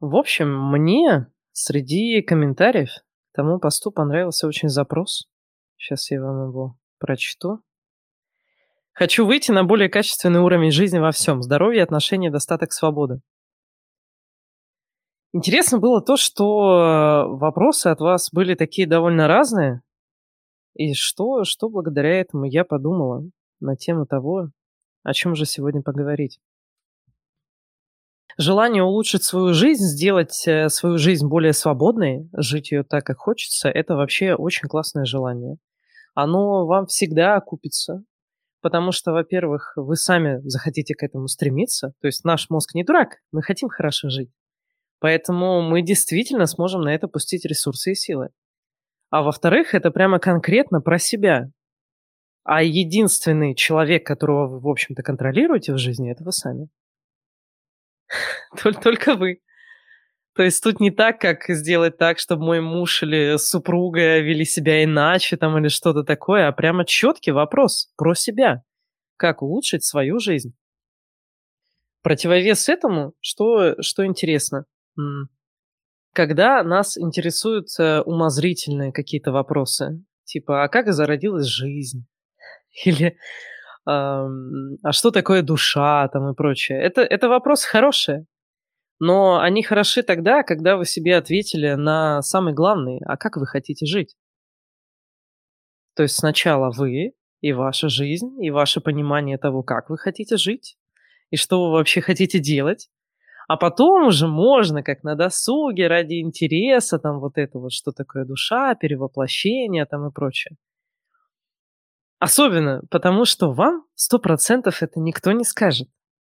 В общем, мне среди комментариев к тому посту понравился очень запрос. Сейчас я вам его прочту. Хочу выйти на более качественный уровень жизни во всем. Здоровье, отношения, достаток, свобода. Интересно было то, что вопросы от вас были такие довольно разные. И что, что благодаря этому я подумала на тему того, о чем же сегодня поговорить желание улучшить свою жизнь, сделать э, свою жизнь более свободной, жить ее так, как хочется, это вообще очень классное желание. Оно вам всегда окупится, потому что, во-первых, вы сами захотите к этому стремиться, то есть наш мозг не дурак, мы хотим хорошо жить. Поэтому мы действительно сможем на это пустить ресурсы и силы. А во-вторых, это прямо конкретно про себя. А единственный человек, которого вы, в общем-то, контролируете в жизни, это вы сами. Только вы. То есть тут не так, как сделать так, чтобы мой муж или супруга вели себя иначе там или что-то такое, а прямо четкий вопрос про себя. Как улучшить свою жизнь. Противовес этому, что, что интересно, когда нас интересуют э, умозрительные какие-то вопросы, типа, а как зародилась жизнь? Или а что такое душа там и прочее. Это, это вопросы хорошие, но они хороши тогда, когда вы себе ответили на самый главный, а как вы хотите жить? То есть сначала вы и ваша жизнь, и ваше понимание того, как вы хотите жить, и что вы вообще хотите делать, а потом уже можно, как на досуге, ради интереса, там вот это вот, что такое душа, перевоплощение там и прочее. Особенно потому, что вам сто процентов это никто не скажет.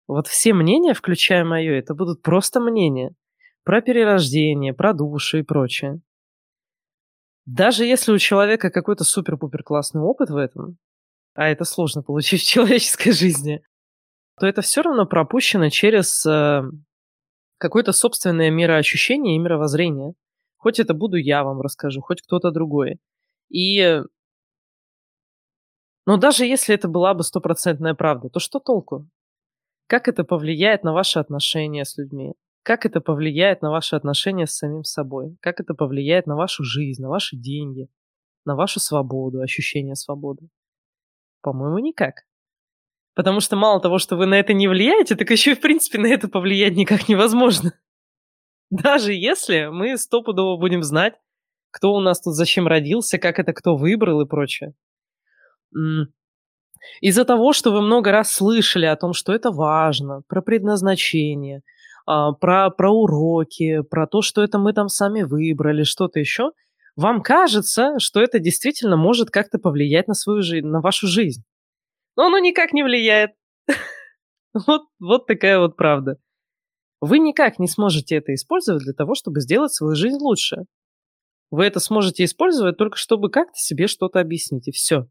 Вот все мнения, включая мое, это будут просто мнения. Про перерождение, про душу и прочее. Даже если у человека какой-то супер-пупер классный опыт в этом, а это сложно получить в человеческой жизни, то это все равно пропущено через э, какое-то собственное мироощущение и мировоззрение. Хоть это буду я вам расскажу, хоть кто-то другой. И но даже если это была бы стопроцентная правда, то что толку? Как это повлияет на ваши отношения с людьми? Как это повлияет на ваши отношения с самим собой? Как это повлияет на вашу жизнь, на ваши деньги, на вашу свободу, ощущение свободы? По-моему, никак. Потому что мало того, что вы на это не влияете, так еще и в принципе на это повлиять никак невозможно. Даже если мы стопудово будем знать, кто у нас тут зачем родился, как это кто выбрал и прочее. Из-за того, что вы много раз слышали о том, что это важно, про предназначение, а, про, про уроки, про то, что это мы там сами выбрали, что-то еще, вам кажется, что это действительно может как-то повлиять на свою жизнь, на вашу жизнь. Но оно никак не влияет. Вот, вот такая вот правда. Вы никак не сможете это использовать для того, чтобы сделать свою жизнь лучше. Вы это сможете использовать только чтобы как-то себе что-то объяснить, и все.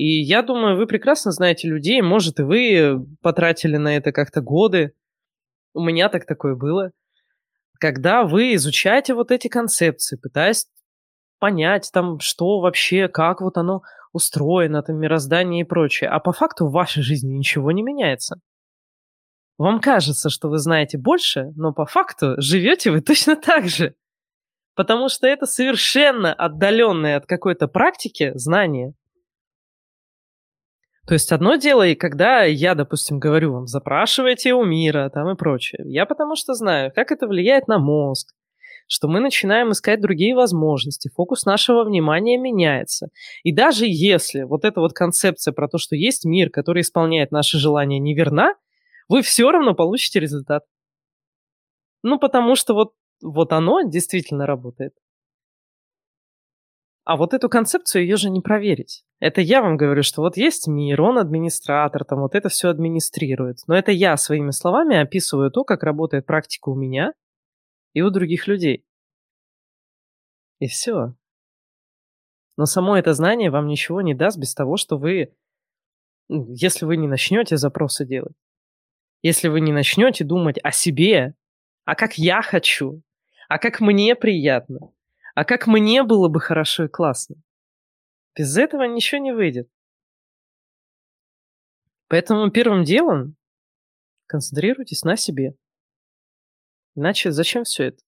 И я думаю, вы прекрасно знаете людей, может, и вы потратили на это как-то годы. У меня так такое было. Когда вы изучаете вот эти концепции, пытаясь понять там, что вообще, как вот оно устроено, там, мироздание и прочее, а по факту в вашей жизни ничего не меняется. Вам кажется, что вы знаете больше, но по факту живете вы точно так же. Потому что это совершенно отдаленное от какой-то практики знание. То есть одно дело, и когда я, допустим, говорю вам, запрашивайте у мира там и прочее, я потому что знаю, как это влияет на мозг, что мы начинаем искать другие возможности, фокус нашего внимания меняется. И даже если вот эта вот концепция про то, что есть мир, который исполняет наши желания, неверна, вы все равно получите результат. Ну, потому что вот, вот оно действительно работает. А вот эту концепцию ее же не проверить. Это я вам говорю, что вот есть мир, он администратор, там вот это все администрирует. Но это я своими словами описываю то, как работает практика у меня и у других людей. И все. Но само это знание вам ничего не даст без того, что вы, если вы не начнете запросы делать, если вы не начнете думать о себе, а как я хочу, а как мне приятно, а как мне было бы хорошо и классно. Без этого ничего не выйдет. Поэтому первым делом концентрируйтесь на себе. Иначе зачем все это?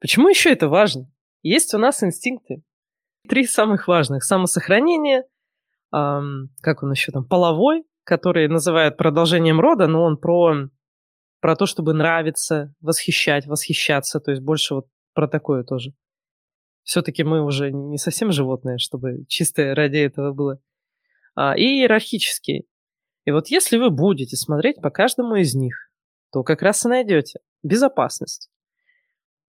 Почему еще это важно? Есть у нас инстинкты. Три самых важных. Самосохранение, эм, как он еще там, половой, который называют продолжением рода, но он про, про то, чтобы нравиться, восхищать, восхищаться, то есть больше вот про такое тоже. Все-таки мы уже не совсем животные, чтобы чисто ради этого было. А, и иерархический. И вот если вы будете смотреть по каждому из них, то как раз и найдете безопасность.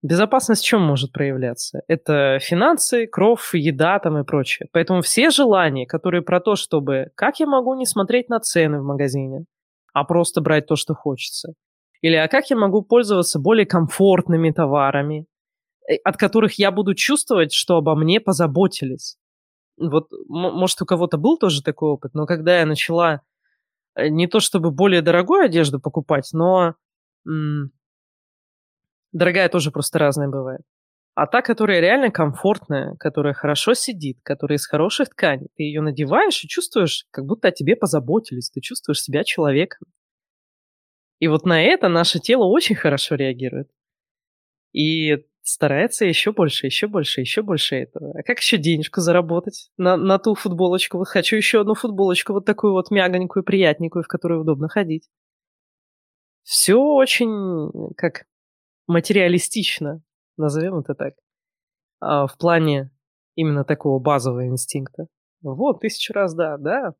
Безопасность в чем может проявляться? Это финансы, кровь, еда там и прочее. Поэтому все желания, которые про то, чтобы как я могу не смотреть на цены в магазине, а просто брать то, что хочется. Или а как я могу пользоваться более комфортными товарами, э, от которых я буду чувствовать, что обо мне позаботились. Вот, может, у кого-то был тоже такой опыт, но когда я начала э, не то чтобы более дорогую одежду покупать, но Дорогая тоже просто разная бывает. А та, которая реально комфортная, которая хорошо сидит, которая из хороших тканей, ты ее надеваешь и чувствуешь, как будто о тебе позаботились, ты чувствуешь себя человеком. И вот на это наше тело очень хорошо реагирует. И старается еще больше, еще больше, еще больше этого. А как еще денежку заработать на, на ту футболочку? Вот хочу еще одну футболочку, вот такую вот мягонькую, приятненькую, в которую удобно ходить. Все очень, как материалистично, назовем это так, а, в плане именно такого базового инстинкта. Вот, тысячу раз да, да.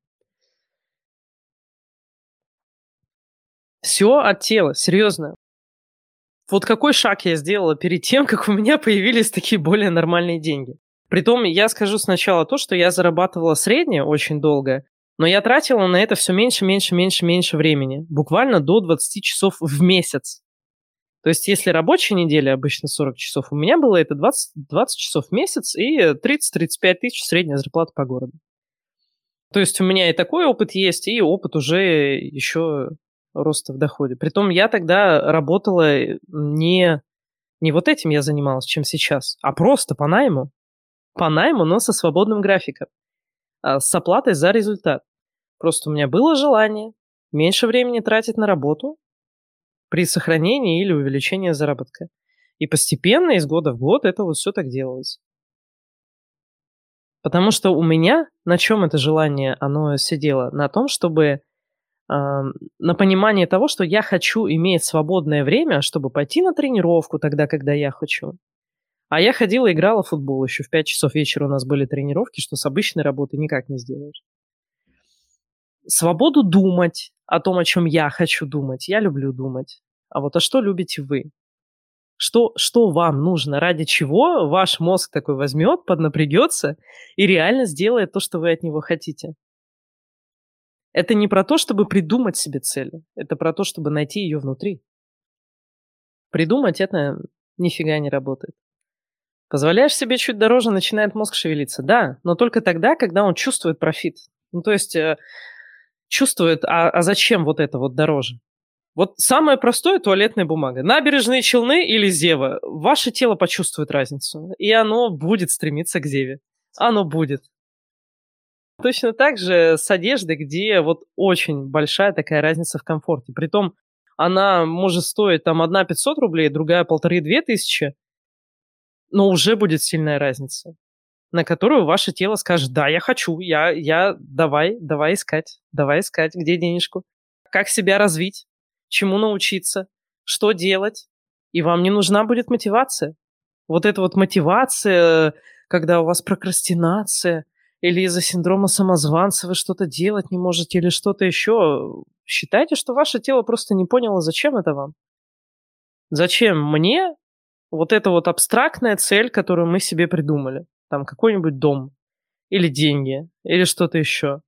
Все от тела, серьезно. Вот какой шаг я сделала перед тем, как у меня появились такие более нормальные деньги. Притом, я скажу сначала то, что я зарабатывала среднее очень долго, но я тратила на это все меньше, меньше, меньше, меньше времени. Буквально до 20 часов в месяц. То есть, если рабочая неделя обычно 40 часов, у меня было это 20, 20 часов в месяц и 30-35 тысяч средняя зарплата по городу. То есть у меня и такой опыт есть, и опыт уже еще роста в доходе. Притом я тогда работала не, не вот этим я занималась, чем сейчас, а просто по найму. По найму, но со свободным графиком. А с оплатой за результат. Просто у меня было желание меньше времени тратить на работу, при сохранении или увеличении заработка. И постепенно, из года в год, это вот все так делалось. Потому что у меня на чем это желание, оно сидело? На том, чтобы э, на понимание того, что я хочу иметь свободное время, чтобы пойти на тренировку тогда, когда я хочу. А я ходила играла в футбол еще в 5 часов вечера у нас были тренировки, что с обычной работы никак не сделаешь. Свободу думать, о том, о чем я хочу думать. Я люблю думать. А вот а что любите вы? Что, что вам нужно, ради чего ваш мозг такой возьмет, поднапрягется и реально сделает то, что вы от него хотите? Это не про то, чтобы придумать себе цель, это про то, чтобы найти ее внутри. Придумать это нифига не работает. Позволяешь себе чуть дороже, начинает мозг шевелиться. Да, но только тогда, когда он чувствует профит. Ну, то есть э, чувствует, а, а зачем вот это вот дороже? Вот самое простое туалетная бумага. Набережные Челны или Зева. Ваше тело почувствует разницу, и оно будет стремиться к Зеве. Оно будет. Точно так же с одеждой, где вот очень большая такая разница в комфорте. Притом она может стоить там одна 500 рублей, другая полторы-две тысячи, но уже будет сильная разница на которую ваше тело скажет, да, я хочу, я, я, давай, давай искать, давай искать, где денежку, как себя развить, чему научиться, что делать, и вам не нужна будет мотивация. Вот эта вот мотивация, когда у вас прокрастинация, или из-за синдрома самозванца вы что-то делать не можете, или что-то еще, считайте, что ваше тело просто не поняло, зачем это вам. Зачем мне вот эта вот абстрактная цель, которую мы себе придумали? там какой-нибудь дом, или деньги, или что-то еще.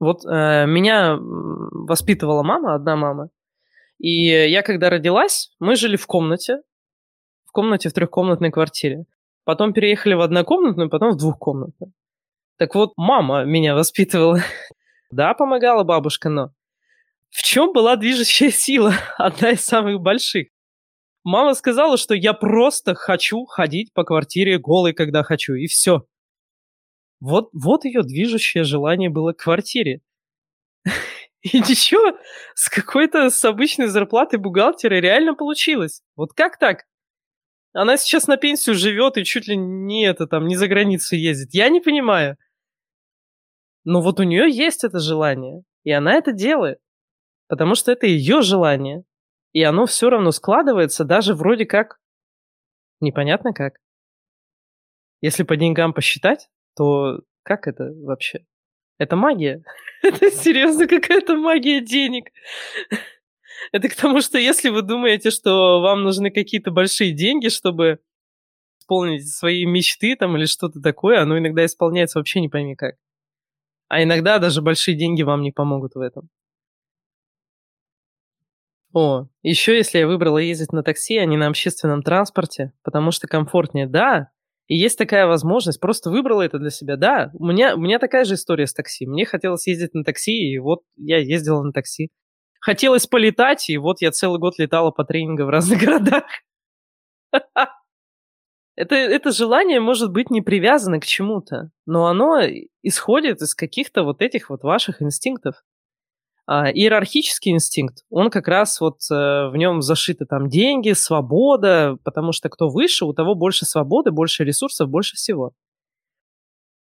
Вот э, меня воспитывала мама, одна мама, и я когда родилась, мы жили в комнате, в комнате в трехкомнатной квартире. Потом переехали в однокомнатную, потом в двухкомнатную. Так вот, мама меня воспитывала. да, помогала бабушка, но в чем была движущая сила? Одна из самых больших. Мама сказала, что я просто хочу ходить по квартире голой, когда хочу, и все. Вот, вот ее движущее желание было к квартире. И ничего, с какой-то с обычной зарплатой бухгалтера реально получилось. Вот как так? Она сейчас на пенсию живет и чуть ли не это там, не за границу ездит. Я не понимаю. Но вот у нее есть это желание, и она это делает. Потому что это ее желание. И оно все равно складывается даже вроде как непонятно как. Если по деньгам посчитать, то как это вообще? Это магия. Это серьезно какая-то магия денег. Это к тому, что если вы думаете, что вам нужны какие-то большие деньги, чтобы исполнить свои мечты там или что-то такое, оно иногда исполняется вообще не пойми как. А иногда даже большие деньги вам не помогут в этом. О, еще если я выбрала ездить на такси, а не на общественном транспорте, потому что комфортнее, да, и есть такая возможность, просто выбрала это для себя. Да, у меня, у меня такая же история с такси. Мне хотелось ездить на такси, и вот я ездила на такси. Хотелось полетать, и вот я целый год летала по тренингам в разных городах. Это, это желание может быть не привязано к чему-то, но оно исходит из каких-то вот этих вот ваших инстинктов. А, иерархический инстинкт, он как раз вот э, в нем зашиты там деньги, свобода, потому что кто выше, у того больше свободы, больше ресурсов, больше всего.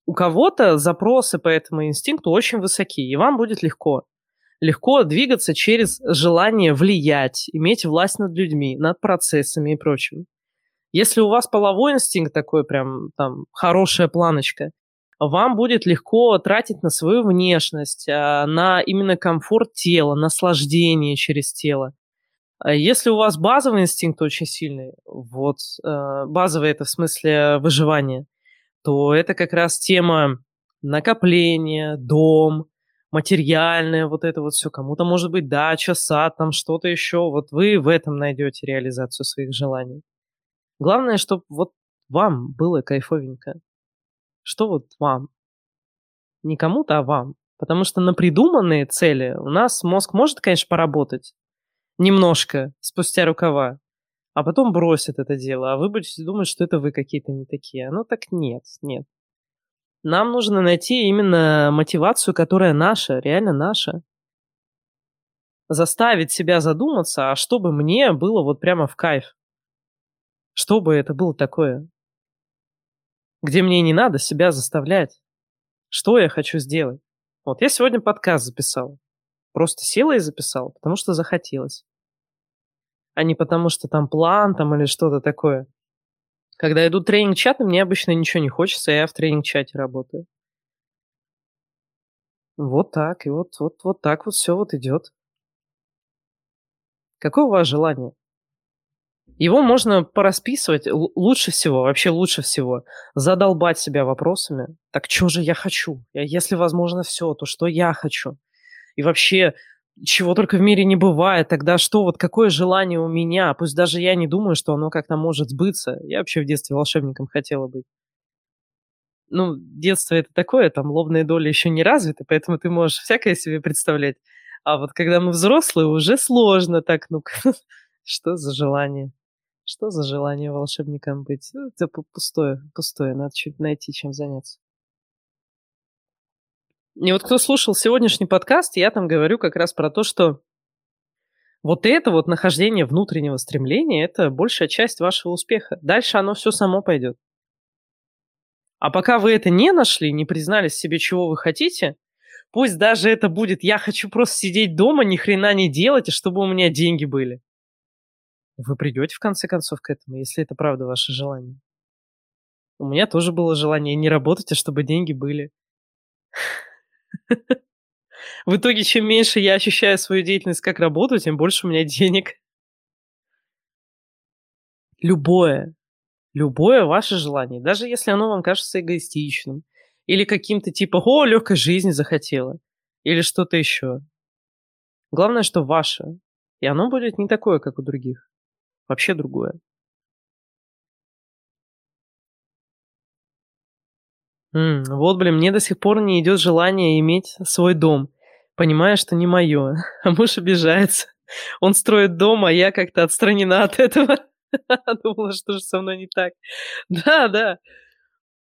У кого-то запросы по этому инстинкту очень высоки, и вам будет легко. Легко двигаться через желание влиять, иметь власть над людьми, над процессами и прочим. Если у вас половой инстинкт такой прям там хорошая планочка, вам будет легко тратить на свою внешность, а, на именно комфорт тела, наслаждение через тело. А если у вас базовый инстинкт очень сильный, вот а, базовый это в смысле выживания, то это как раз тема накопления, дом, материальное, вот это вот все. Кому-то может быть дача, сад, там что-то еще. Вот вы в этом найдете реализацию своих желаний. Главное, чтобы вот вам было кайфовенько. Что вот вам? Не кому-то, а вам. Потому что на придуманные цели у нас мозг может, конечно, поработать. Немножко, спустя рукава. А потом бросит это дело. А вы будете думать, что это вы какие-то не такие. Ну так нет, нет. Нам нужно найти именно мотивацию, которая наша, реально наша. Заставить себя задуматься, а чтобы мне было вот прямо в кайф. Что бы это было такое? где мне не надо себя заставлять. Что я хочу сделать? Вот я сегодня подкаст записал. Просто села и записала, потому что захотелось. А не потому что там план там или что-то такое. Когда идут тренинг-чаты, мне обычно ничего не хочется, я в тренинг-чате работаю. Вот так, и вот, вот, вот так вот все вот идет. Какое у вас желание? Его можно порасписывать лучше всего, вообще лучше всего. Задолбать себя вопросами. Так что же я хочу? Если возможно все, то что я хочу? И вообще, чего только в мире не бывает, тогда что, вот какое желание у меня? Пусть даже я не думаю, что оно как-то может сбыться. Я вообще в детстве волшебником хотела быть. Ну, детство это такое, там лобные доли еще не развиты, поэтому ты можешь всякое себе представлять. А вот когда мы взрослые, уже сложно так, ну что за желание? Что за желание волшебником быть? Ну, это пустое, пустое. Надо чуть найти, чем заняться. И вот кто слушал сегодняшний подкаст, я там говорю как раз про то, что вот это вот нахождение внутреннего стремления – это большая часть вашего успеха. Дальше оно все само пойдет. А пока вы это не нашли, не признались себе, чего вы хотите, пусть даже это будет «я хочу просто сидеть дома, ни хрена не делать, и чтобы у меня деньги были». Вы придете в конце концов к этому, если это правда ваше желание. У меня тоже было желание не работать, а чтобы деньги были. В итоге, чем меньше я ощущаю свою деятельность как работу, тем больше у меня денег. Любое, любое ваше желание, даже если оно вам кажется эгоистичным, или каким-то типа «О, легкой жизни захотела», или что-то еще. Главное, что ваше, и оно будет не такое, как у других вообще другое. М, вот, блин, мне до сих пор не идет желание иметь свой дом. Понимая, что не мое. А муж обижается. Он строит дом, а я как-то отстранена от этого. Думала, что же со мной не так. Да, да.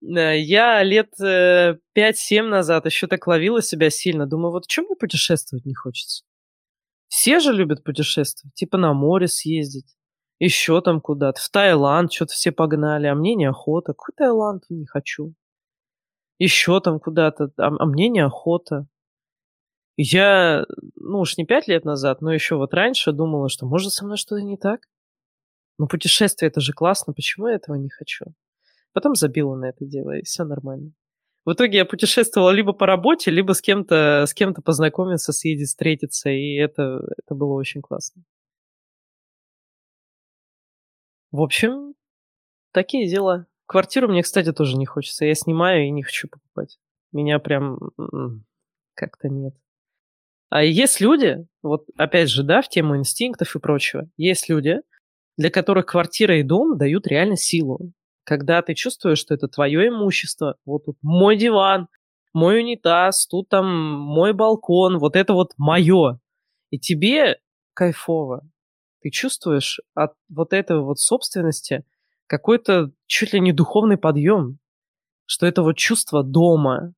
Э, я лет, э, 5-7 назад еще так ловила себя сильно. Думаю, вот чё мне путешествовать не хочется? Все же любят путешествовать, типа на море съездить, еще там куда-то, в Таиланд чё-то все погнали, а мне неохота. Какой Таиланд? Не хочу. Еще там куда-то, а а мне неохота. Я, ну уж не 5 лет назад, но еще вот раньше думала, что может со мной что-то не так? Ну путешествие это же классно, почему я этого не хочу? Потом забила на это дело, и все нормально. В итоге я путешествовала либо по работе, либо с кем-то с кем-то познакомиться, съездить, встретиться, и это это было очень классно. В общем, такие дела. Квартиру мне, кстати, тоже не хочется. Я снимаю и не хочу покупать. Меня прям, м, как-то нет. А есть люди, вот опять же, да, в тему инстинктов и прочего, есть люди, для которых квартира и дом дают реально силу. Когда ты чувствуешь, что это твое имущество, вот тут мой диван, мой унитаз, тут там мой балкон, вот это вот мое. И тебе кайфово. Ты чувствуешь от вот этой вот собственности какой-то чуть ли не духовный подъем, что это вот чувство дома.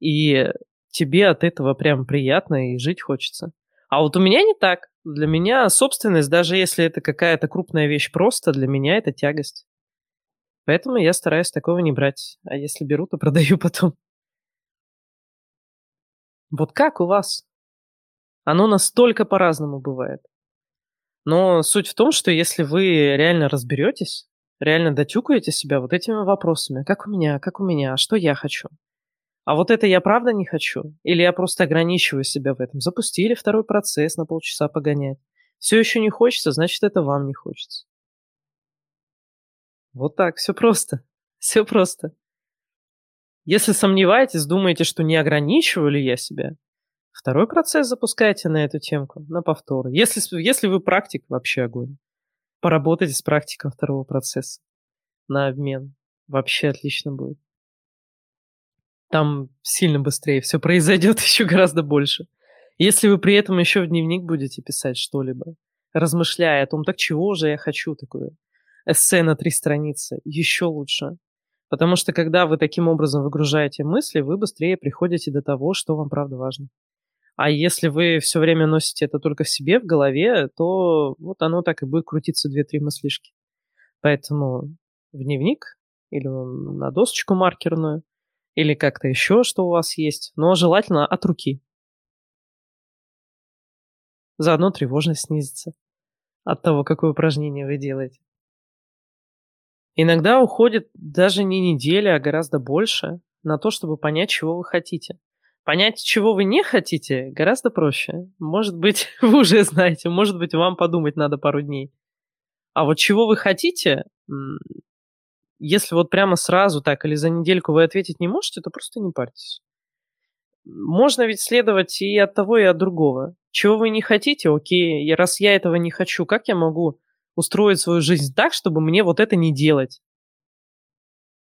И тебе от этого прям приятно и жить хочется. А вот у меня не так. Для меня собственность, даже если это какая-то крупная вещь просто, для меня это тягость. Поэтому я стараюсь такого не брать. А если беру, то продаю потом. Вот как у вас? Оно настолько по-разному бывает. Но суть в том, что если вы реально разберетесь, реально дотюкаете себя вот этими вопросами, как у меня, как у меня, что я хочу, а вот это я правда не хочу? Или я просто ограничиваю себя в этом? Запустили второй процесс на полчаса погонять. Все еще не хочется, значит, это вам не хочется. Вот так, все просто. Все просто. Если сомневаетесь, думаете, что не ограничиваю ли я себя, второй процесс запускайте на эту темку, на повтор. Если, если вы практик, вообще огонь. Поработайте с практиком второго процесса на обмен. Вообще отлично будет там сильно быстрее все произойдет еще гораздо больше. Если вы при этом еще в дневник будете писать что-либо, размышляя о том, так чего же я хочу такое, эссе на три страницы, еще лучше. Потому что когда вы таким образом выгружаете мысли, вы быстрее приходите до того, что вам правда важно. А если вы все время носите это только в себе, в голове, то вот оно так и будет крутиться две-три мыслишки. Поэтому в дневник или на досочку маркерную – или как-то еще, что у вас есть, но желательно от руки. Заодно тревожность снизится от того, какое упражнение вы делаете. Иногда уходит даже не неделя, а гораздо больше на то, чтобы понять, чего вы хотите. Понять, чего вы не хотите, гораздо проще. Может быть, вы уже знаете, может быть, вам подумать надо пару дней. А вот чего вы хотите, если вот прямо сразу так или за недельку вы ответить не можете, то просто не парьтесь. Можно ведь следовать и от того, и от другого. Чего вы не хотите, окей, раз я этого не хочу, как я могу устроить свою жизнь так, чтобы мне вот это не делать?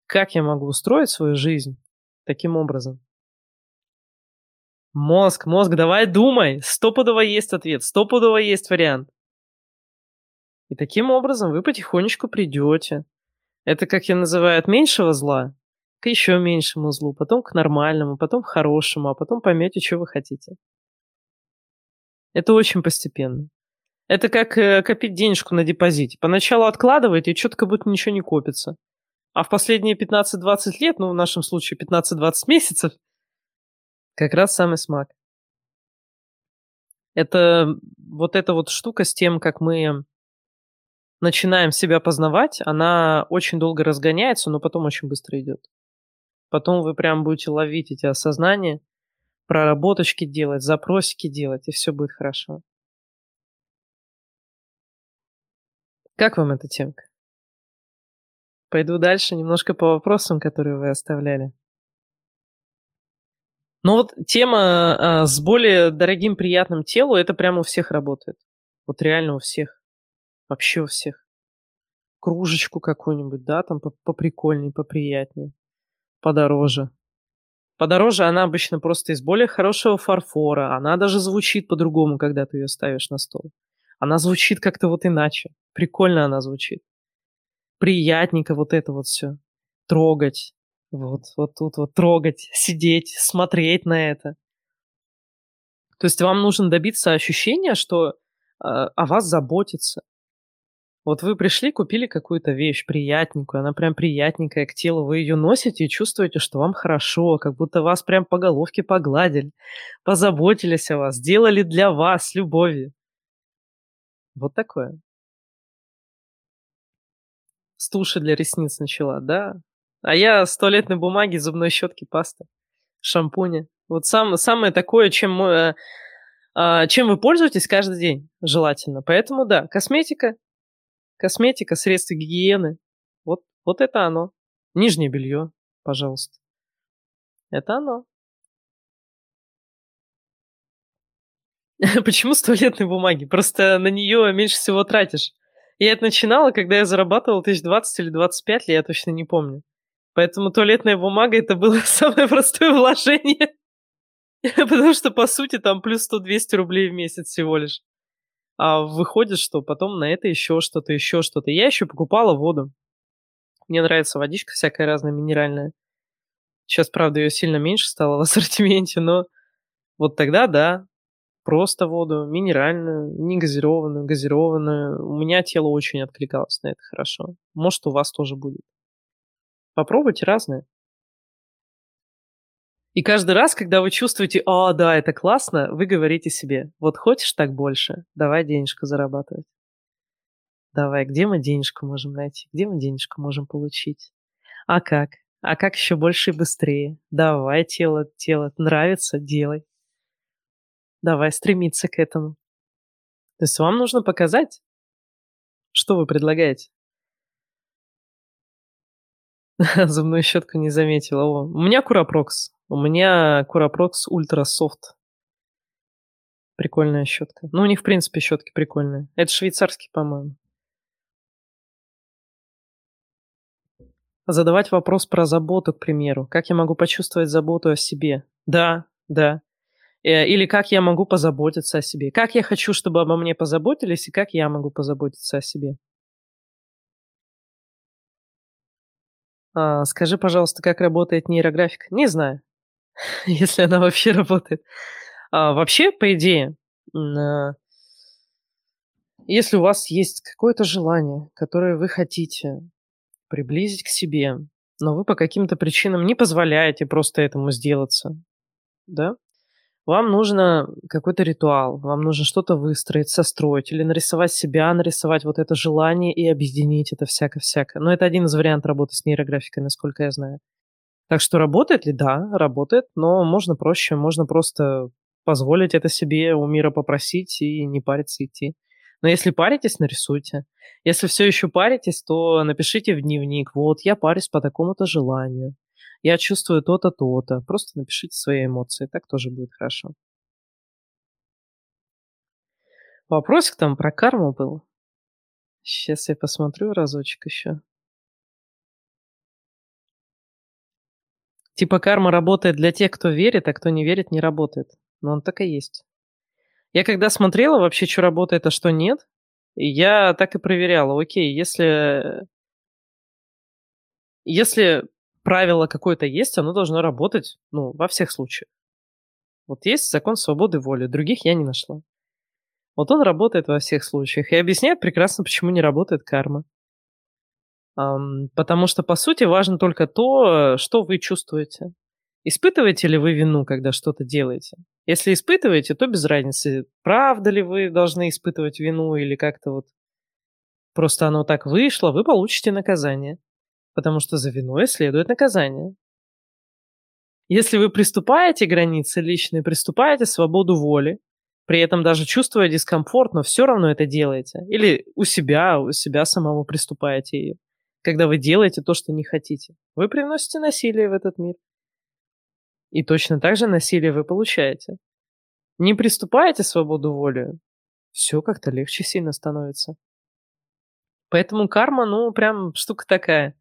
Как я могу устроить свою жизнь таким образом? Мозг, мозг, давай думай. Стопудово есть ответ, стопудово есть вариант. И таким образом вы потихонечку придете это, как я называю, от меньшего зла к еще меньшему злу, потом к нормальному, потом к хорошему, а потом поймете, что вы хотите. Это очень постепенно. Это как э, копить денежку на депозите. Поначалу откладываете, и что-то как будто ничего не копится. А в последние 15-20 лет, ну, в нашем случае 15-20 месяцев, как раз самый смак. Это вот эта вот штука с тем, как мы начинаем себя познавать, она очень долго разгоняется, но потом очень быстро идет. Потом вы прям будете ловить эти осознания, проработочки делать, запросики делать, и все будет хорошо. Как вам эта темка? Пойду дальше немножко по вопросам, которые вы оставляли. Ну вот тема а, с более дорогим приятным телу, это прямо у всех работает. Вот реально у всех. Вообще у всех. Кружечку какую-нибудь, да, там поприкольней, поприятнее, подороже. Подороже она обычно просто из более хорошего фарфора. Она даже звучит по-другому, когда ты ее ставишь на стол. Она звучит как-то вот иначе. Прикольно она звучит. Приятненько вот это вот все. Трогать. Вот, вот тут вот трогать, сидеть, смотреть на это. То есть вам нужно добиться ощущения, что э, о вас заботятся. Вот вы пришли, купили какую-то вещь приятненькую, она прям приятненькая к телу, вы ее носите и чувствуете, что вам хорошо, как будто вас прям по головке погладили, позаботились о вас, сделали для вас любовью. Вот такое. С туши для ресниц начала, да. А я с туалетной бумаги, зубной щетки, пасты, шампуня. Вот сам, самое такое, чем, э, э, чем вы пользуетесь каждый день, желательно. Поэтому да, косметика, Косметика, средства гигиены. Вот, вот это оно. Нижнее белье, пожалуйста. Это оно. Почему с туалетной бумаги? Просто на нее меньше всего тратишь. Я это начинала, когда я зарабатывала тысяч двадцать или двадцать пять, я точно не помню. Поэтому туалетная бумага это было самое простое вложение. Потому что, по сути, там плюс 100-200 рублей в месяц всего лишь. А выходит, что потом на это еще что-то, еще что-то. Я еще покупала воду. Мне нравится водичка всякая разная, минеральная. Сейчас, правда, ее сильно меньше стало в ассортименте, но вот тогда, да, просто воду, минеральную, не газированную, газированную. У меня тело очень откликалось на это хорошо. Может, у вас тоже будет. Попробуйте разные. И каждый раз, когда вы чувствуете, а, да, это классно, вы говорите себе, вот хочешь так больше, давай денежку зарабатывать. Давай, где мы денежку можем найти? Где мы денежку можем получить? А как? А как еще больше и быстрее? Давай, тело, тело, нравится, делай. Давай стремиться к этому. То есть вам нужно показать, что вы предлагаете. Зубную щетку не заметила. О, у меня Curaprox. У меня Curaprox Ultra Soft. Прикольная щетка. Ну, у них, в принципе, щетки прикольные. Это швейцарский, по-моему. Задавать вопрос про заботу, к примеру. Как я могу почувствовать заботу о себе? Да, да. Э, или как я могу позаботиться о себе? Как я хочу, чтобы обо мне позаботились, и как я могу позаботиться о себе? А, скажи, пожалуйста, как работает нейрографика? Не знаю. если она вообще работает. А, вообще, по идее, а, если у вас есть какое-то желание, которое вы хотите приблизить к себе, но вы по каким-то причинам не позволяете просто этому сделаться, да, вам нужно какой-то ритуал, вам нужно что-то выстроить, состроить или нарисовать себя, нарисовать вот это желание и объединить это всяко-всяко. Но это один из вариантов работы с нейрографикой, насколько я знаю. Так что работает ли? Да, работает, но можно проще, можно просто позволить это себе у мира попросить и не париться идти. Но если паритесь, нарисуйте. Если все еще паритесь, то напишите в дневник. Вот, я парюсь по такому-то желанию. Я чувствую то-то, то-то. Просто напишите свои эмоции. Так тоже будет хорошо. Вопросик там про карму был. Сейчас я посмотрю разочек еще. Типа карма работает для тех, кто верит, а кто не верит, не работает. Но он так и есть. Я когда смотрела вообще, что работает, а что нет, я так и проверяла. Окей, если... Если правило какое-то есть, оно должно работать, ну, во всех случаях. Вот есть закон свободы воли, других я не нашла. Вот он работает во всех случаях и объясняет прекрасно, почему не работает карма. Потому что, по сути, важно только то, что вы чувствуете. Испытываете ли вы вину, когда что-то делаете? Если испытываете, то без разницы, правда ли вы должны испытывать вину или как-то вот просто оно так вышло, вы получите наказание. Потому что за виной следует наказание. Если вы приступаете границы личные, приступаете свободу воли, при этом даже чувствуя дискомфорт, но все равно это делаете. Или у себя, у себя самого приступаете ее когда вы делаете то, что не хотите. Вы приносите насилие в этот мир. И точно так же насилие вы получаете. Не приступаете свободу воли, все как-то легче сильно становится. Поэтому карма, ну, прям штука такая.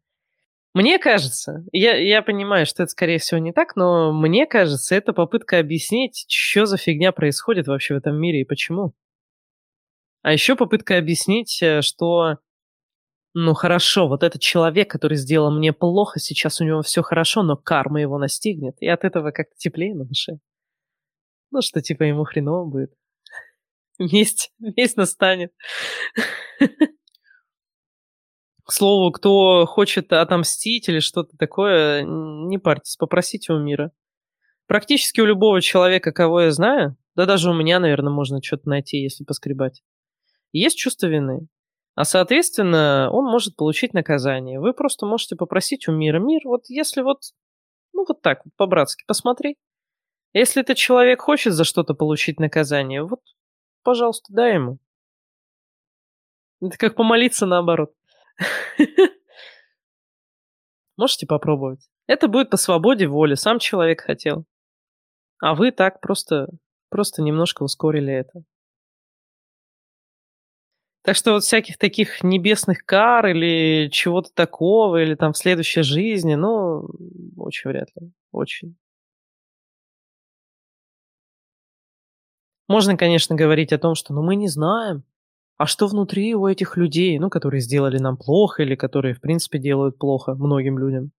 Мне кажется, я, я понимаю, что это, скорее всего, не так, но мне кажется, это попытка объяснить, что за фигня происходит вообще в этом мире и почему. А еще попытка объяснить, э, что Ну хорошо, вот этот человек, который сделал мне плохо, сейчас у него все хорошо, но карма его настигнет, и от этого как-то теплее на душе. Ну, что типа ему хреново будет. Месть, месть настанет. К слову, кто хочет отомстить или что-то такое, не парьтесь, попросите у мира. Практически у любого человека, кого я знаю, да даже у меня, наверное, можно что-то найти, если поскребать, есть чувство вины. А соответственно, он может получить наказание. Вы просто можете попросить у мира. Мир, вот если вот, ну вот так, по-братски, посмотри. Если этот человек хочет за что-то получить наказание, вот, пожалуйста, дай ему. Это как помолиться наоборот. Можете попробовать. Это будет по свободе воли, сам человек хотел. А вы так просто, просто немножко ускорили это. Так что вот всяких таких небесных кар или чего-то такого, или там в следующей жизни, ну, очень вряд ли. Очень. Можно, конечно, говорить о том, что ну мы не знаем, а что внутри у этих людей, ну, которые сделали нам плохо или которые, в принципе, делают плохо многим людям.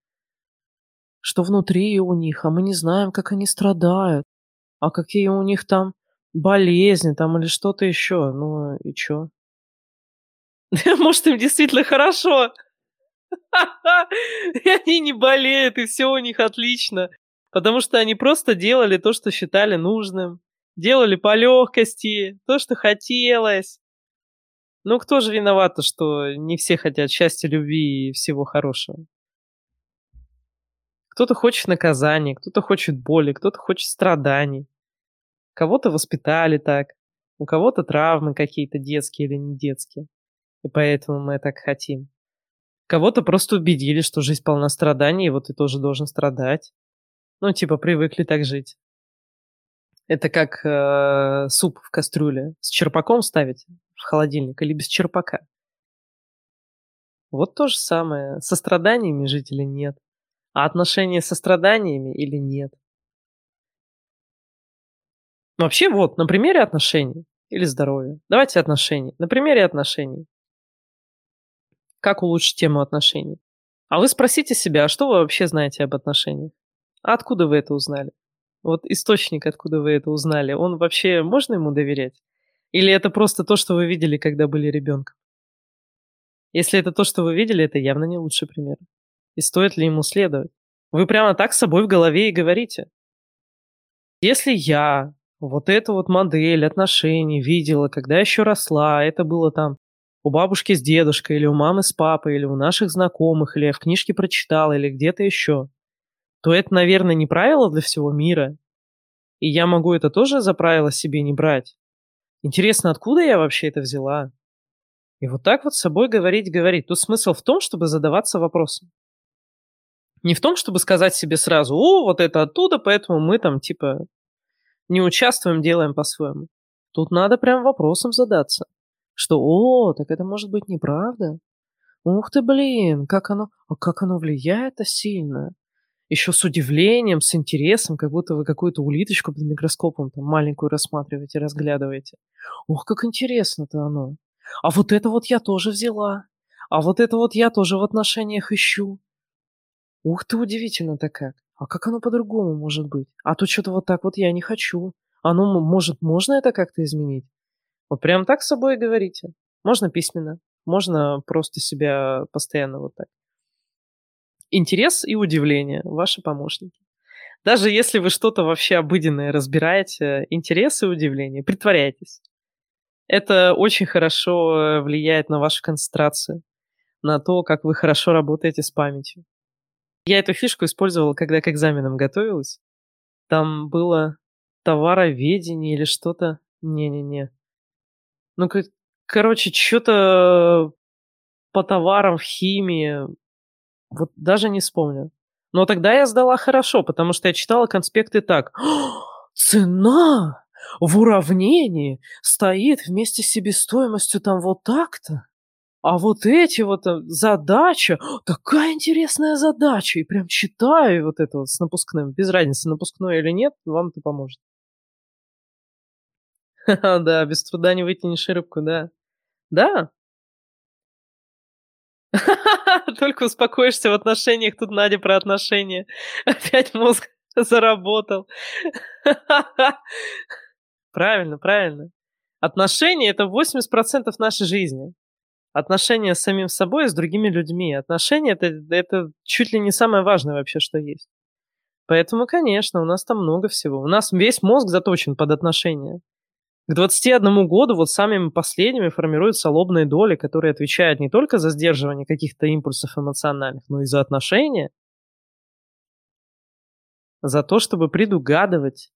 Что внутри у них, а мы не знаем, как они страдают, а какие у них там болезни там или что-то еще. Ну и чё? Может, им действительно хорошо. И они не болеют, и все у них отлично. Потому что они просто делали то, что считали нужным. Делали по легкости, то, что хотелось. Ну, кто же виноват, что не все хотят счастья, любви и всего хорошего? Кто-то хочет наказания, кто-то хочет боли, кто-то хочет страданий. Кого-то воспитали так, у кого-то травмы какие-то детские или не детские и поэтому мы так хотим. Кого-то просто убедили, что жизнь полна страданий, и вот ты тоже должен страдать. Ну, типа, привыкли так жить. Это как э, суп в кастрюле. С черпаком ставить холодильник или без черпака. Вот то же самое. Со страданиями жить или нет. А отношения со страданиями или нет. Вообще вот, на примере отношений или здоровья. Давайте отношений. На примере отношений. Как улучшить тему отношений? А вы спросите себя, а что вы вообще знаете об отношениях? А откуда вы это узнали? Вот источник, откуда вы это узнали, он вообще, можно ему доверять? Или это просто то, что вы видели, когда были ребенком? Если это то, что вы видели, это явно не лучший пример. И стоит ли ему следовать? Вы прямо так с собой в голове и говорите. Если я вот эту вот модель отношений видела, когда еще росла, это было там у бабушки с дедушкой, или у мамы с папой, или у наших знакомых, или я в книжке прочитал, или где-то еще, то это, наверное, не правило для всего мира. И я могу это тоже за правило себе не брать. Интересно, откуда я вообще это взяла? И вот так вот с собой говорить, говорить. Тут смысл в том, чтобы задаваться вопросом. Не в том, чтобы сказать себе сразу, о, вот это оттуда, поэтому мы там типа не участвуем, делаем по-своему. Тут надо прям вопросом задаться. Что, о, так это может быть неправда? Ух ты, блин, как оно, а как оно влияет-то сильно. Еще с удивлением, с интересом, как будто вы какую-то улиточку под микроскопом там маленькую рассматриваете, разглядываете. Ох, как интересно-то оно. А вот это вот я тоже взяла. А вот это вот я тоже в отношениях ищу. Ух ты, удивительно-то как. А как оно по-другому может быть? А то что-то вот так вот я не хочу. Ну, может, можно это как-то изменить? Вот прям так с собой говорите. Можно письменно, можно просто себя постоянно вот так. Интерес и удивление – ваши помощники. Даже если вы что-то вообще обыденное разбираете, интерес и удивление, притворяйтесь. Это очень хорошо э, влияет на вашу концентрацию, на то, как вы хорошо работаете с памятью. Я эту фишку использовала, когда к экзаменам готовилась. Там было товароведение или что-то. Не-не-не. Ну, короче, что-то по товарам в химии. Вот даже не вспомню. Но тогда я сдала хорошо, потому что я читала конспекты так. Цена в уравнении стоит вместе с себестоимостью там вот так-то. А вот эти вот э, задача, такая интересная задача. И прям читаю вот это вот с напускным. Без разницы, напускной или нет, вам это поможет. Да, без труда не вытянешь рыбку, да. Да, Только успокоишься в отношениях, тут Надя про отношения. Опять мозг заработал. Правильно, правильно. Отношения- это 80 нашей жизни. Отношения с самим собой и с другими людьми. Отношения- это это чуть ли не самое важное вообще, что есть. Поэтому, конечно, у нас там много всего. У нас весь мозг заточен под отношения. К 21 году вот самыми последними формируются лобные доли, которые отвечают не только за сдерживание каких-то импульсов эмоциональных, но и за отношения. За то, чтобы предугадывать,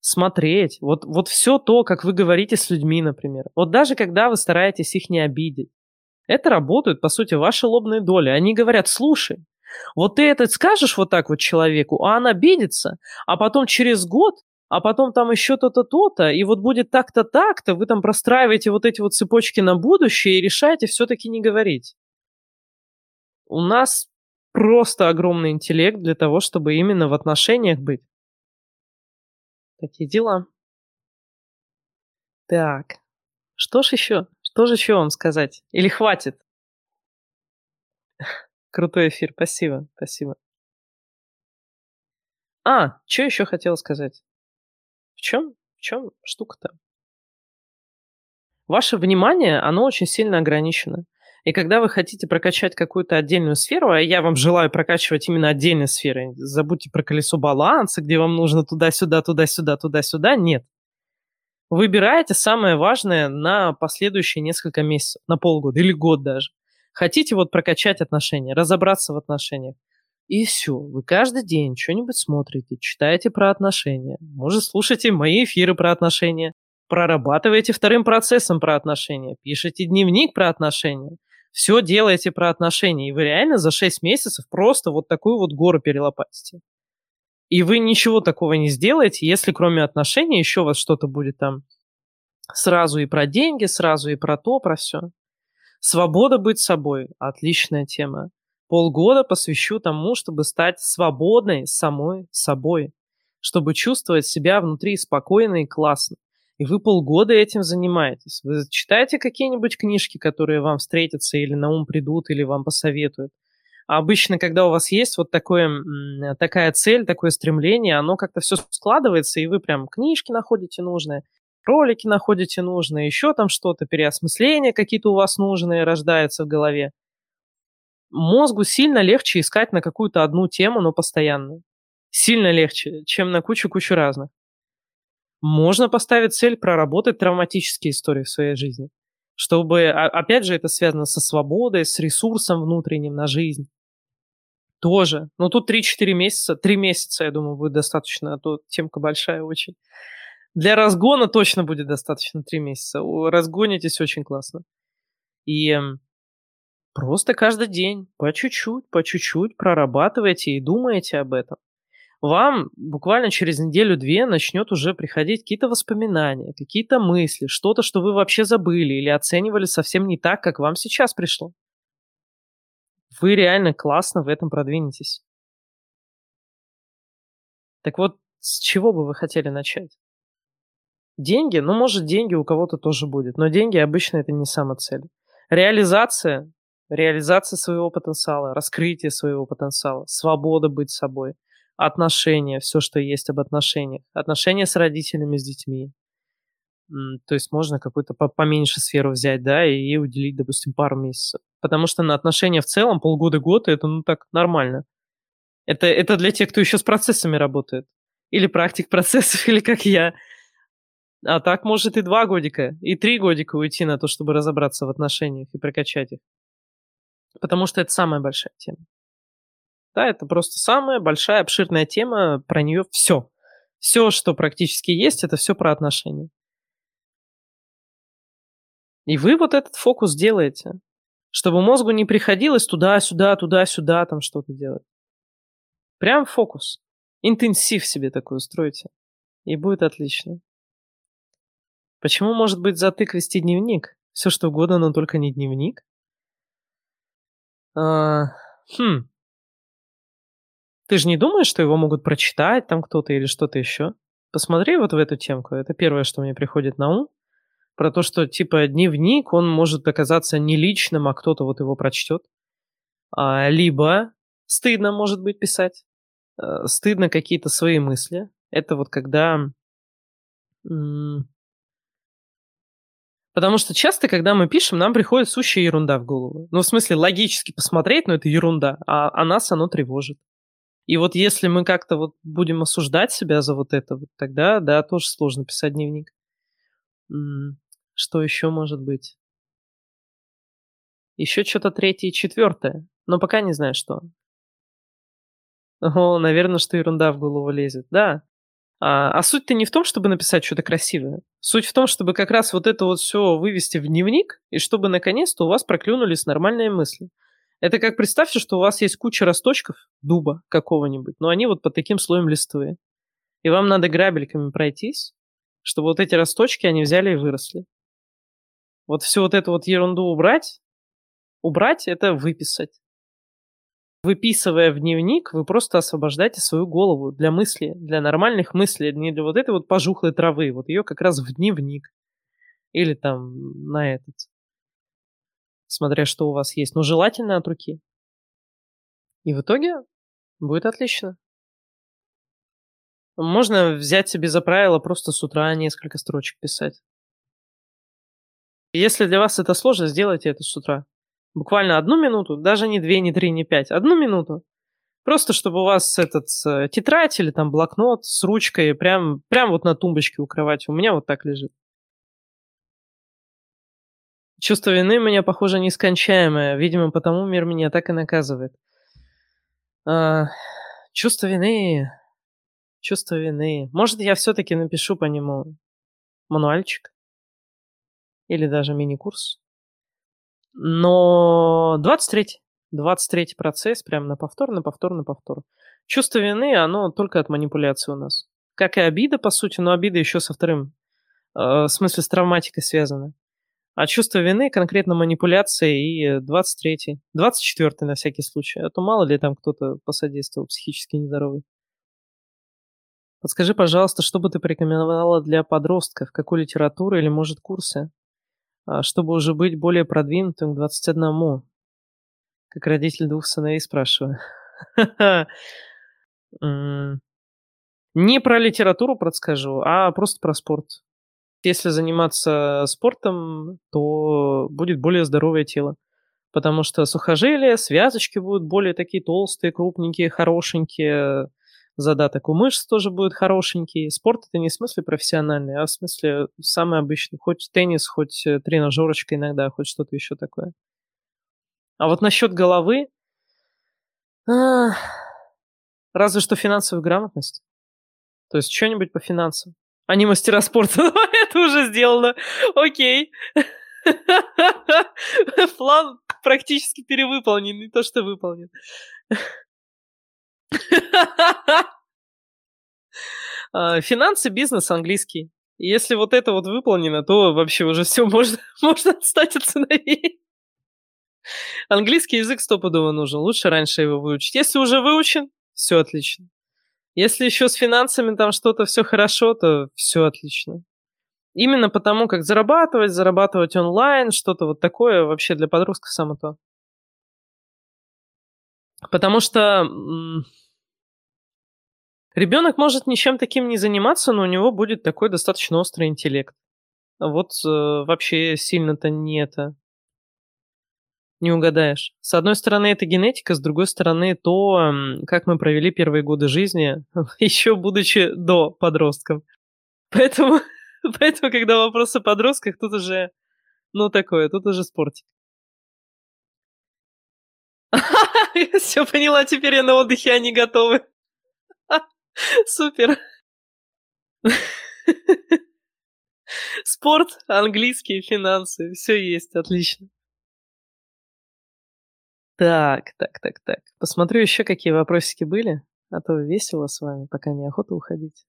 смотреть. Вот, вот все то, как вы говорите с людьми, например. Вот даже когда вы стараетесь их не обидеть. Это работают, по сути, ваши лобные доли. Они говорят, слушай, вот ты это скажешь вот так вот человеку, а он обидится, а потом через год а потом там еще то-то, то-то, и вот будет так-то, так-то, вы там простраиваете вот эти вот цепочки на будущее и решаете все-таки не говорить. У нас просто огромный интеллект для того, чтобы именно в отношениях быть. Такие дела. Так, что ж еще? Что же еще вам сказать? Или хватит? Крутой эфир, спасибо, спасибо. А, что еще хотел сказать? В чем, в чем штука-то? Ваше внимание, оно очень сильно ограничено. И когда вы хотите прокачать какую-то отдельную сферу, а я вам желаю прокачивать именно отдельные сферы, забудьте про колесо баланса, где вам нужно туда-сюда, туда-сюда, туда-сюда, нет. Выбираете самое важное на последующие несколько месяцев, на полгода или год даже. Хотите вот прокачать отношения, разобраться в отношениях. И все, вы каждый день что-нибудь смотрите, читаете про отношения, может, слушаете мои эфиры про отношения, прорабатываете вторым процессом про отношения, пишете дневник про отношения, все делаете про отношения, и вы реально за 6 месяцев просто вот такую вот гору перелопатите. И вы ничего такого не сделаете, если кроме отношений еще у вас что-то будет там сразу и про деньги, сразу и про то, про все. Свобода быть собой – отличная тема полгода посвящу тому, чтобы стать свободной самой собой, чтобы чувствовать себя внутри спокойно и классно. И вы полгода этим занимаетесь. Вы читаете какие-нибудь книжки, которые вам встретятся или на ум придут, или вам посоветуют. А обычно, когда у вас есть вот такое, такая цель, такое стремление, оно как-то все складывается, и вы прям книжки находите нужные, ролики находите нужные, еще там что-то, переосмысления какие-то у вас нужные рождаются в голове мозгу сильно легче искать на какую-то одну тему, но постоянно. Сильно легче, чем на кучу-кучу разных. Можно поставить цель проработать травматические истории в своей жизни. Чтобы, а, опять же, это связано со свободой, с ресурсом внутренним на жизнь. Тоже. Ну, тут 3-4 месяца. 3 месяца, я думаю, будет достаточно, а то темка большая очень. Для разгона точно будет достаточно 3 месяца. Разгонитесь очень классно. И эм, Просто каждый день, по чуть-чуть, по чуть-чуть прорабатывайте и думаете об этом. Вам буквально через неделю-две начнет уже приходить какие-то воспоминания, какие-то мысли, что-то, что вы вообще забыли или оценивали совсем не так, как вам сейчас пришло. Вы реально классно в этом продвинетесь. Так вот, с чего бы вы хотели начать? Деньги? Ну, может, деньги у кого-то тоже будет, но деньги обычно это не самая цель. Реализация реализация своего потенциала, раскрытие своего потенциала, свобода быть собой, отношения, все, что есть об отношениях, отношения с родителями, с детьми. То есть можно какую-то поменьше сферу взять, да, и уделить, допустим, пару месяцев. Потому что на отношения в целом полгода-год это, ну, так нормально. Это, это для тех, кто еще с процессами работает. Или практик процессов, или как я. А так может и два годика, и три годика уйти на то, чтобы разобраться в отношениях и прокачать их. Потому что это самая большая тема. Да, это просто самая большая, обширная тема, про нее все. Все, что практически есть, это все про отношения. И вы вот этот фокус делаете, чтобы мозгу не приходилось туда-сюда, туда-сюда там что-то делать. Прям фокус. Интенсив себе такой устроите. И будет отлично. Почему может быть затык вести дневник? Все что угодно, но только не дневник. А, хм. Ты же не думаешь, что его могут прочитать там кто-то или что-то еще? Посмотри вот в эту темку. Это первое, что мне приходит на ум. Про то, что, типа, дневник, он может оказаться не личным, а кто-то вот его прочтет. А, либо стыдно, может быть, писать. А, стыдно какие-то свои мысли. Это вот когда... Потому что часто, когда мы пишем, нам приходит сущая ерунда в голову. Ну, в смысле, логически посмотреть, но это ерунда, а, а нас оно тревожит. И вот если мы как-то вот будем осуждать себя за вот это, вот тогда, да, тоже сложно писать дневник. Что еще может быть? Еще что-то третье и четвертое, но пока не знаю, что. О, наверное, что ерунда в голову лезет. Да, а, а суть-то не в том, чтобы написать что-то красивое. Суть в том, чтобы как раз вот это вот все вывести в дневник, и чтобы наконец-то у вас проклюнулись нормальные мысли. Это как представьте, что у вас есть куча росточков дуба какого-нибудь, но они вот под таким слоем листвы. И вам надо грабельками пройтись, чтобы вот эти росточки, они взяли и выросли. Вот всю вот эту вот ерунду убрать, убрать – это выписать выписывая в дневник, вы просто освобождаете свою голову для мысли, для нормальных мыслей, не для вот этой вот пожухлой травы. Вот ее как раз в дневник. Или там на этот. Смотря что у вас есть. Но желательно от руки. И в итоге будет отлично. Можно взять себе за правило просто с утра несколько строчек писать. Если для вас это сложно, сделайте это с утра. Буквально одну минуту, даже не две, не три, не пять, одну минуту. Просто чтобы у вас этот э, тетрадь или там блокнот с ручкой прям, прям вот на тумбочке у кровати. У меня вот так лежит. Чувство вины у меня, похоже, нескончаемое. Видимо, потому мир меня так и наказывает. А, чувство вины... Чувство вины. Может, я все-таки напишу по нему мануальчик? Или даже мини-курс? Но 23 23 процесс, прям на повтор, на повтор, на повтор. Чувство вины, оно только от манипуляции у нас. Как и обида, по сути, но обида еще со вторым, э, в смысле, с травматикой связана. А чувство вины конкретно манипуляция и 23-й. 24-й на всякий случай. А то мало ли там кто-то посодействовал психически нездоровый. Подскажи, пожалуйста, что бы ты порекомендовала для подростков? Какую литературу или, может, курсы? А, чтобы уже быть более продвинутым к 21. Как родитель двух сыновей спрашиваю. Не про литературу подскажу, а просто про спорт. Если заниматься спортом, то будет более здоровое тело. Потому что сухожилия, связочки будут более такие толстые, крупненькие, хорошенькие задаток у мышц тоже будет хорошенький. Спорт это не в смысле профессиональный, а в смысле самый обычный. Хоть теннис, хоть э, тренажерочка иногда, хоть что-то еще такое. А вот насчет головы... А, разве что финансовая грамотность. То есть что-нибудь по финансам. А не мастера спорта. Ну, это уже сделано. Окей. План практически перевыполнен, не то что выполнен. А, финансы, бизнес, английский. Если вот это вот выполнено, то вообще уже все, можно, можно отстать от сыновей. Английский язык стопудово нужен. Лучше раньше его выучить. Если уже выучен, все отлично. Если еще с финансами там что-то все хорошо, то все отлично. Именно потому, как зарабатывать, зарабатывать онлайн, что-то вот такое вообще для подростков само то. Потому что ребенок может ничем таким не заниматься, но у него будет такой достаточно острый интеллект. А вот э, вообще сильно-то не это. Не угадаешь. С одной стороны, это генетика, с другой стороны, то, как мы провели первые годы жизни, еще будучи до подростков. Поэтому, поэтому когда вопрос о подростках, тут уже, ну, такое, тут уже спортик. Все поняла, теперь я на отдыхе, они готовы. Супер. Спорт, английский, финансы, все есть, отлично. Так, так, так, так. Посмотрю еще, какие вопросики были, а то весело с вами, пока неохота уходить.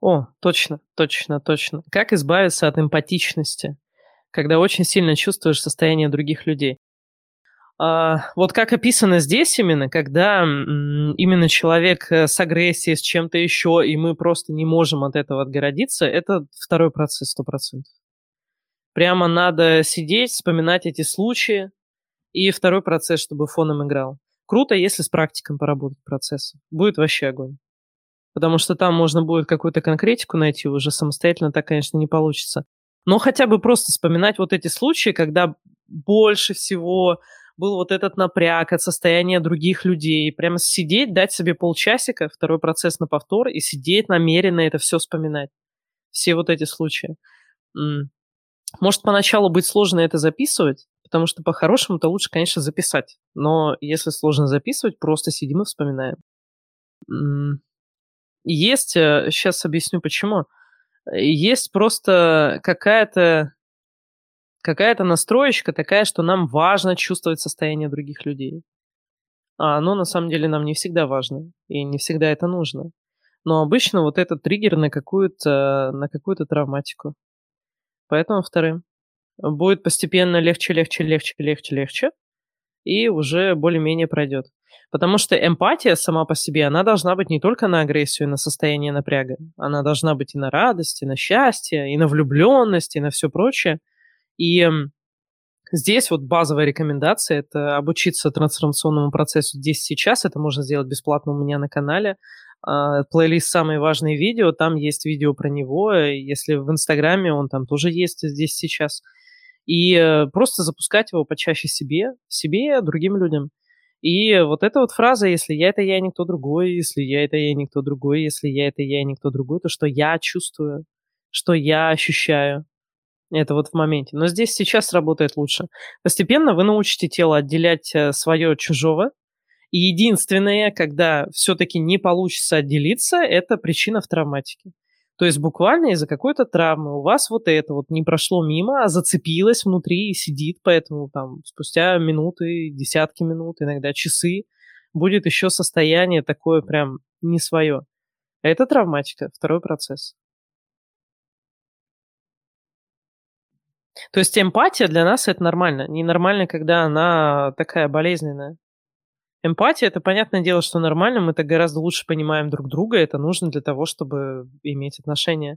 О, точно, точно, точно. Как избавиться от эмпатичности? когда очень сильно чувствуешь состояние других людей. А, вот как описано здесь именно, когда именно человек э, с агрессией, с чем-то еще, и мы просто не можем от этого отгородиться, это второй процесс, сто процентов. Прямо надо сидеть, вспоминать эти случаи, и второй процесс, чтобы фоном играл. Круто, если с практиком поработать процесс. Будет вообще огонь. Потому что там можно будет какую-то конкретику найти, уже самостоятельно так, конечно, не получится. Но хотя бы просто вспоминать вот эти случаи, когда больше всего был вот этот напряг от состояния других людей. Прямо сидеть, дать себе полчасика, второй процесс на повтор, и сидеть намеренно это все вспоминать. Все вот эти случаи. Может, поначалу быть сложно это записывать, потому что по-хорошему-то лучше, конечно, записать. Но если сложно записывать, просто сидим и вспоминаем. Есть, сейчас э, объясню почему, есть просто какая-то какая-то настроечка такая, что нам важно чувствовать состояние других людей. А оно на самом деле нам не всегда важно, и не всегда это нужно. Но обычно вот этот триггер на какую-то, на какую-то травматику. Поэтому вторым. Будет постепенно легче, легче, легче, легче, легче, и уже более-менее пройдет. Потому что эмпатия сама по себе, она должна быть не только на агрессию и на состояние напряга. Она должна быть и на радость, и на счастье, и на влюбленность, и на все прочее. И здесь вот базовая рекомендация – это обучиться трансформационному процессу здесь сейчас. Это можно сделать бесплатно у меня на канале. Uh, плейлист «Самые важные видео», там есть видео про него. Если в Инстаграме, он там тоже есть здесь сейчас. И uh, просто запускать его почаще себе, себе и другим людям. И вот эта вот фраза «если я – это я, никто другой», «если я – это я, никто другой», «если я – это я, никто другой», то, что я чувствую, что я ощущаю, это вот в моменте. Но здесь сейчас работает лучше. Постепенно вы научите тело отделять э, свое от чужого. И единственное, когда все-таки не получится отделиться, это причина в травматике. То есть буквально из-за какой-то травмы у вас вот это вот не прошло мимо, а зацепилось внутри и сидит, поэтому там спустя минуты, десятки минут, иногда часы будет еще состояние такое прям не свое. Это травматика, второй процесс. То есть эмпатия для нас это нормально. Ненормально, когда она такая болезненная. Эмпатия это понятное дело, что нормально, мы так гораздо лучше понимаем друг друга, это нужно для того, чтобы иметь отношения.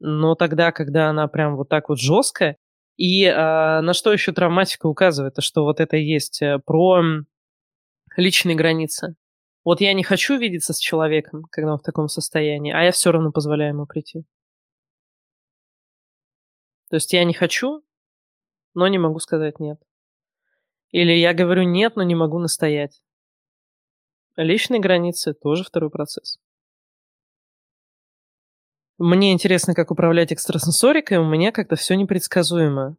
Но тогда, когда она прям вот так вот жесткая, и э, на что еще травматика указывает, то что вот это есть э, про личные границы. Вот я не хочу видеться с человеком, когда он в таком состоянии, а я все равно позволяю ему прийти. То есть я не хочу, но не могу сказать нет. Или я говорю нет, но не могу настоять. Личные границы тоже второй процесс. Мне интересно, как управлять экстрасенсорикой, у меня как-то все непредсказуемо.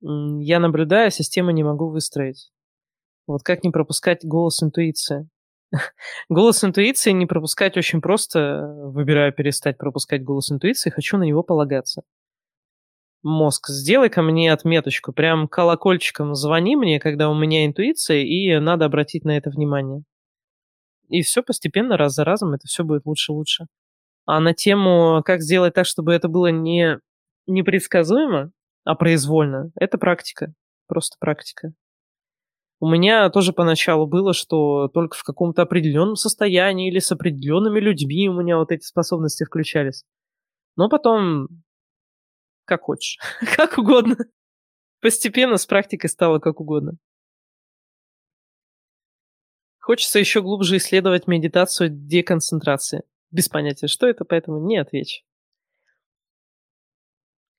Я наблюдаю, а систему не могу выстроить. Вот как не пропускать голос интуиции? голос интуиции не пропускать очень просто. Выбираю перестать пропускать голос интуиции, хочу на него полагаться мозг, сделай ко мне отметочку, прям колокольчиком звони мне, когда у меня интуиция, и надо обратить на это внимание. И все постепенно, раз за разом, это все будет лучше и лучше. А на тему, как сделать так, чтобы это было не непредсказуемо, а произвольно, это практика. Просто практика. У меня тоже поначалу было, что только в каком-то определенном состоянии или с определенными людьми у меня вот эти способности включались. Но потом как хочешь. как угодно. Постепенно с практикой стало как угодно. Хочется еще глубже исследовать медитацию деконцентрации. Без понятия, что это, поэтому не отвечу.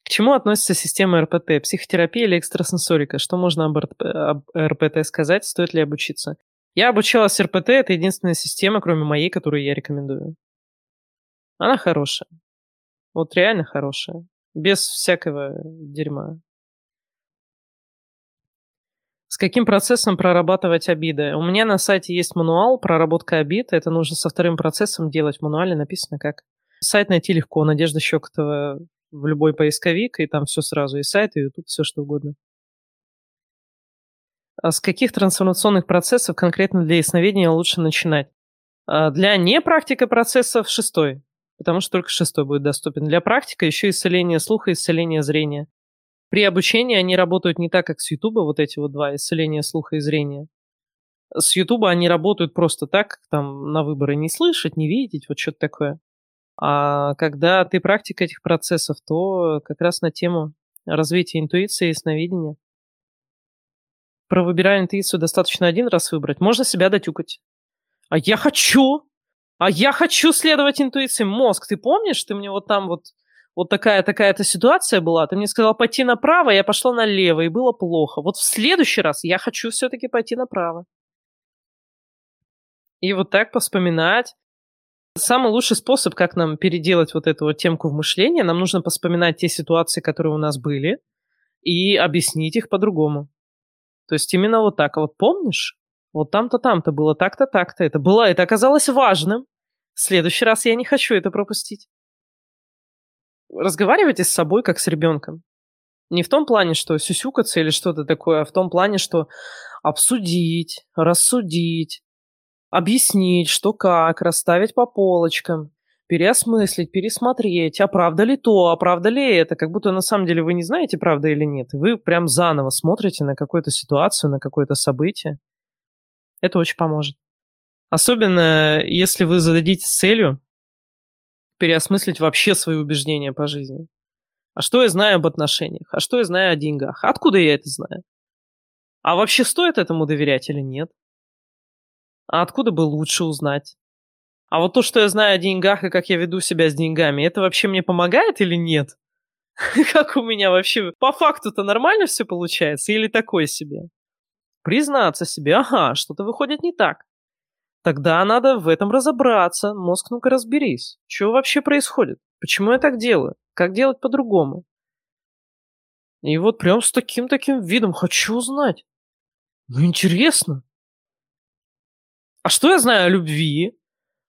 К чему относится система РПТ? Психотерапия или экстрасенсорика? Что можно об, об РПТ сказать? Стоит ли обучиться? Я обучалась РПТ, это единственная система, кроме моей, которую я рекомендую. Она хорошая. Вот реально хорошая. Без всякого дерьма. С каким процессом прорабатывать обиды? У меня на сайте есть мануал проработка обид. Это нужно со вторым процессом делать. В мануале написано как. Сайт найти легко. Надежда Щекотова в любой поисковик, и там все сразу. И сайт, и YouTube, все что угодно. А с каких трансформационных процессов конкретно для ясновидения лучше начинать? А для непрактика процессов шестой потому что только шестой будет доступен. Для практика еще исцеление слуха, исцеление зрения. При обучении они работают не так, как с Ютуба, вот эти вот два, исцеления слуха и зрения. С Ютуба они работают просто так, как там на выборы не слышать, не видеть, вот что-то такое. А когда ты практик этих процессов, то как раз на тему развития интуиции и сновидения. Про выбирая интуицию достаточно один раз выбрать. Можно себя дотюкать. А я хочу! А я хочу следовать интуиции. Мозг, ты помнишь, ты мне вот там вот вот такая такая-то ситуация была, ты мне сказал пойти направо, я пошла налево, и было плохо. Вот в следующий раз я хочу все-таки пойти направо. И вот так поспоминать. Самый лучший способ, как нам переделать вот эту вот темку в мышлении, нам нужно поспоминать те ситуации, которые у нас были, и объяснить их по-другому. То есть именно вот так. А вот помнишь? Вот там-то, там-то было так-то, так-то. Это было, это оказалось важным. В следующий раз я не хочу это пропустить. Разговаривайте с собой, как с ребенком. Не в том плане, что сюсюкаться или что-то такое, а в том плане, что обсудить, рассудить, объяснить, что как, расставить по полочкам, переосмыслить, пересмотреть, а правда ли то, а правда ли это, как будто на самом деле вы не знаете, правда или нет, вы прям заново смотрите на какую-то ситуацию, на какое-то событие. Это очень поможет. Особенно, если вы зададитесь целью переосмыслить вообще свои убеждения по жизни. А что я знаю об отношениях? А что я знаю о деньгах? Откуда я это знаю? А вообще стоит этому доверять или нет? А откуда бы лучше узнать? А вот то, что я знаю о деньгах и как я веду себя с деньгами, это вообще мне помогает или нет? Как у меня вообще по факту-то нормально все получается или такое себе? Признаться себе, ага, что-то выходит не так. Тогда надо в этом разобраться. Мозг, ну-ка разберись. Что вообще происходит? Почему я так делаю? Как делать по-другому? И вот прям с таким-таким видом хочу узнать. Ну, интересно. А что я знаю о любви,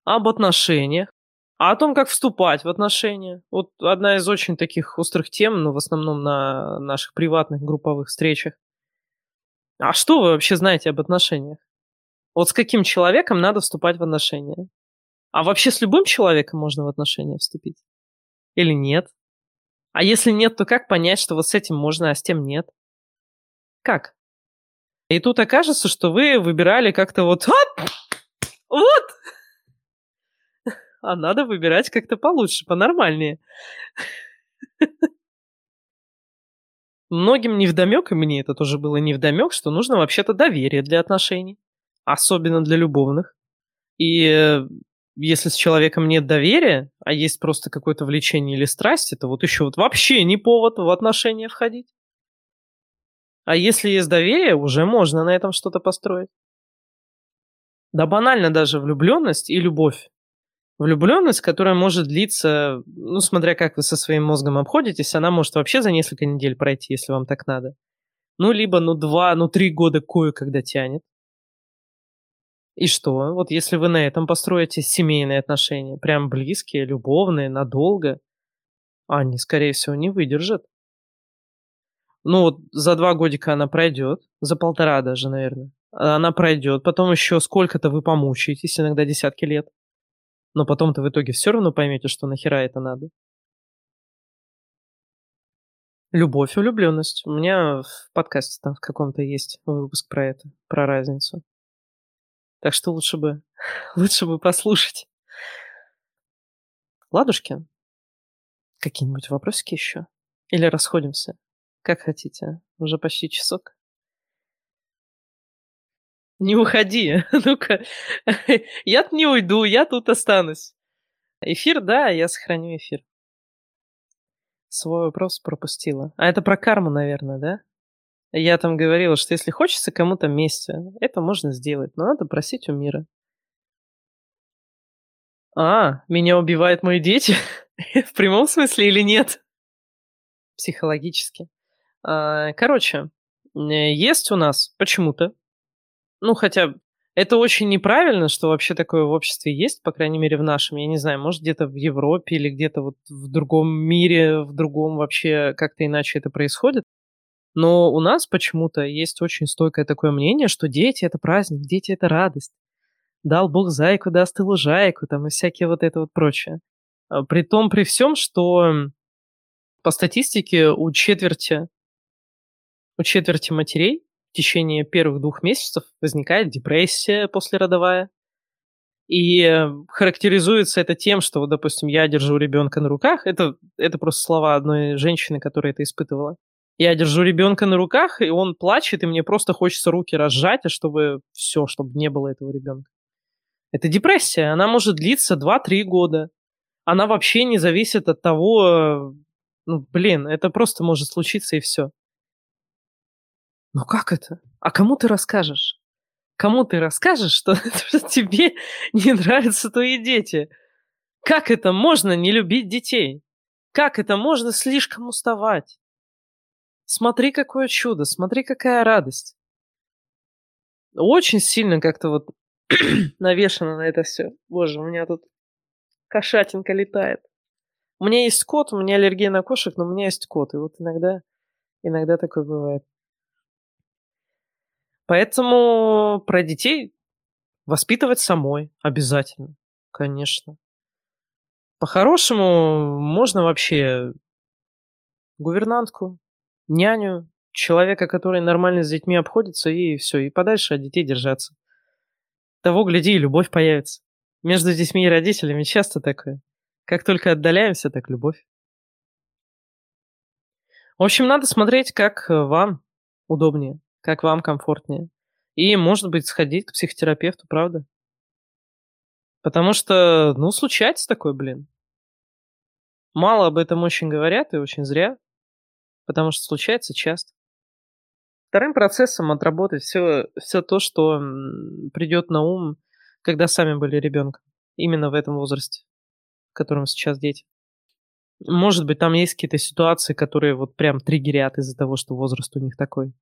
об отношениях, а о том, как вступать в отношения? Вот одна из очень таких острых тем, но в основном на наших приватных групповых встречах. А что вы вообще знаете об отношениях? Вот с каким человеком надо вступать в отношения? А вообще с любым человеком можно в отношения вступить? Или нет? А если нет, то как понять, что вот с этим можно, а с тем нет? Как? И тут окажется, что вы выбирали как-то вот... Вот! А надо выбирать как-то получше, понормальнее. Многим невдомек, и мне это тоже было невдомек, что нужно вообще-то доверие для отношений. Особенно для любовных. И э, если с человеком нет доверия, а есть просто какое-то влечение или страсть, это вот еще вот вообще не повод в отношения входить. А если есть доверие, уже можно на этом что-то построить. Да банально даже влюбленность и любовь. Влюбленность, которая может длиться, ну, смотря как вы со своим мозгом обходитесь, она может вообще за несколько недель пройти, если вам так надо. Ну, либо, ну, два, ну, три года кое-когда тянет. И что? Вот если вы на этом построите семейные отношения, прям близкие, любовные, надолго, они, скорее всего, не выдержат. Ну, вот за два годика она пройдет, за полтора даже, наверное она пройдет, потом еще сколько-то вы помучаетесь, иногда десятки лет. Но потом-то в итоге все равно поймете, что нахера это надо. Любовь и влюбленность. У меня в подкасте там в каком-то есть выпуск про это, про разницу. Так что лучше бы, лучше бы послушать. Ладушки, какие-нибудь вопросики еще? Или расходимся? Как хотите. Уже почти часок. Не уходи. Ну-ка. Я не уйду, я тут останусь. Эфир, да, я сохраню эфир. Свой вопрос пропустила. А это про карму, наверное, да? Я там говорила, что если хочется кому-то мести, это можно сделать, но надо просить у мира. А, меня убивают мои дети? В прямом смысле или нет? Психологически. А, короче, есть у нас почему-то ну, хотя это очень неправильно, что вообще такое в обществе есть, по крайней мере, в нашем. Я не знаю, может, где-то в Европе или где-то вот в другом мире, в другом вообще как-то иначе это происходит. Но у нас почему-то есть очень стойкое такое мнение, что дети — это праздник, дети — это радость. Дал Бог зайку, даст и лужайку, там, и всякие вот это вот прочее. А при том, при всем, что по статистике у четверти У четверти матерей в течение первых двух месяцев возникает депрессия послеродовая. И э, характеризуется это тем, что, вот, допустим, я держу ребенка на руках. Это, это просто слова одной женщины, которая это испытывала. Я держу ребенка на руках, и он плачет, и мне просто хочется руки разжать, а чтобы все, чтобы не было этого ребенка. Это депрессия. Она может длиться 2-3 года. Она вообще не зависит от того, ну, блин, это просто может случиться и все. Ну как это? А кому ты расскажешь? Кому ты расскажешь, что, что тебе не нравятся твои дети? Как это можно не любить детей? Как это можно слишком уставать? Смотри, какое чудо, смотри, какая радость. Очень сильно как-то вот навешано на это все. Боже, у меня тут кошатинка летает. У меня есть кот, у меня аллергия на кошек, но у меня есть кот. И вот иногда, иногда такое бывает. Поэтому про детей воспитывать самой обязательно, конечно. По-хорошему можно вообще гувернантку, няню, человека, который нормально с детьми обходится, и все, и подальше от детей держаться. Того, гляди, и любовь появится. Между детьми и родителями часто такое. Как только отдаляемся, так любовь. В общем, надо смотреть, как вам удобнее как вам комфортнее. И, может быть, сходить к психотерапевту, правда? Потому что, ну, случается такое, блин. Мало об этом очень говорят, и очень зря. Потому что случается часто. Вторым процессом отработать все, все то, что придет на ум, когда сами были ребенком. Именно в этом возрасте, в котором сейчас дети. Может быть, там есть какие-то ситуации, которые вот прям триггерят из-за того, что возраст у них такой.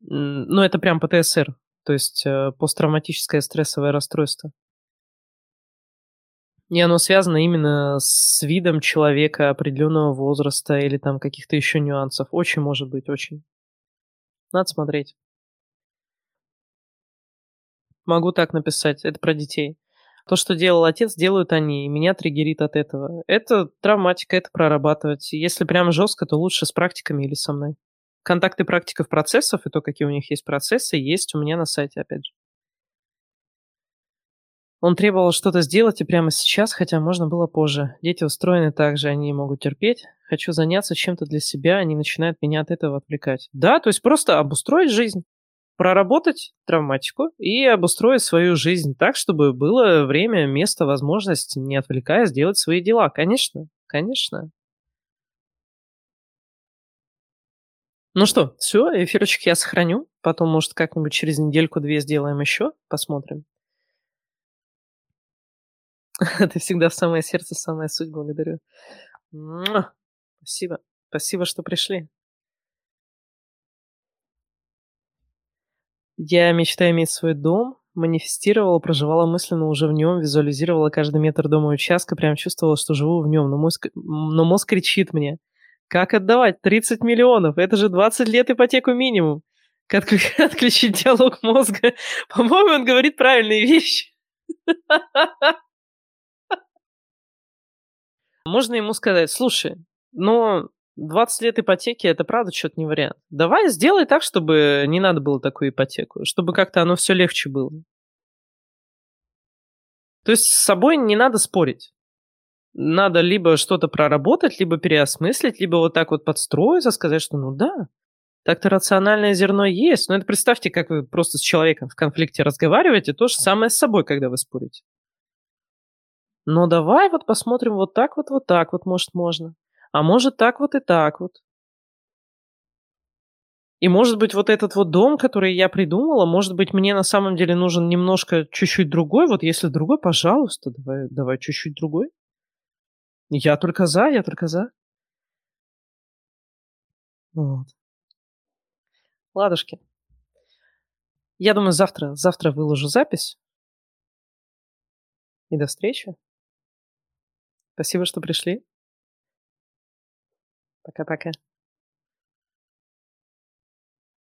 Ну, это прям ПТСР, то есть э, посттравматическое стрессовое расстройство. И оно связано именно с видом человека определенного возраста или там каких-то еще нюансов. Очень может быть, очень. Надо смотреть. Могу так написать. Это про детей. То, что делал отец, делают они, и меня триггерит от этого. Это травматика, это прорабатывать. Если прям жестко, то лучше с практиками или со мной. Контакты практиков процессов и то, какие у них есть процессы, есть у меня на сайте, опять же. Он требовал что-то сделать и прямо сейчас, хотя можно было позже. Дети устроены так же, они могут терпеть. Хочу заняться чем-то для себя, они начинают меня от этого отвлекать. Да, то есть просто обустроить жизнь, проработать травматику и обустроить свою жизнь так, чтобы было время, место, возможность, не отвлекая, сделать свои дела. Конечно, конечно. Ну что, все, эфирочек я сохраню. Потом, может, как-нибудь через недельку-две сделаем еще. Посмотрим. Ты всегда в самое сердце, самая суть. Благодарю. Спасибо. Спасибо, что пришли. Я мечтаю иметь свой дом, манифестировала, проживала мысленно уже в нем, визуализировала каждый метр дома и участка, прям чувствовала, что живу в нем, но мозг, но мозг кричит мне – как отдавать 30 миллионов? Это же 20 лет ипотеку минимум. Как отключить диалог мозга? По-моему, он говорит правильные вещи. Можно ему сказать, слушай, но 20 лет ипотеки это правда что-то не вариант. Давай сделай так, чтобы не надо было такую ипотеку, чтобы как-то оно все легче было. То есть с собой не надо спорить надо либо что-то проработать, либо переосмыслить, либо вот так вот подстроиться, сказать, что ну да, так-то рациональное зерно есть. Но это представьте, как вы просто с человеком в конфликте разговариваете, то же самое с собой, когда вы спорите. Но давай вот посмотрим вот так вот, вот так вот, может, можно. А может, так вот и так вот. И может быть, вот этот вот дом, который я придумала, может быть, мне на самом деле нужен немножко чуть-чуть другой. Вот если другой, пожалуйста, давай, давай чуть-чуть другой. Я только за, я только за. Вот. Ладушки. Я думаю, завтра, завтра выложу запись. И до встречи. Спасибо, что пришли. Пока-пока.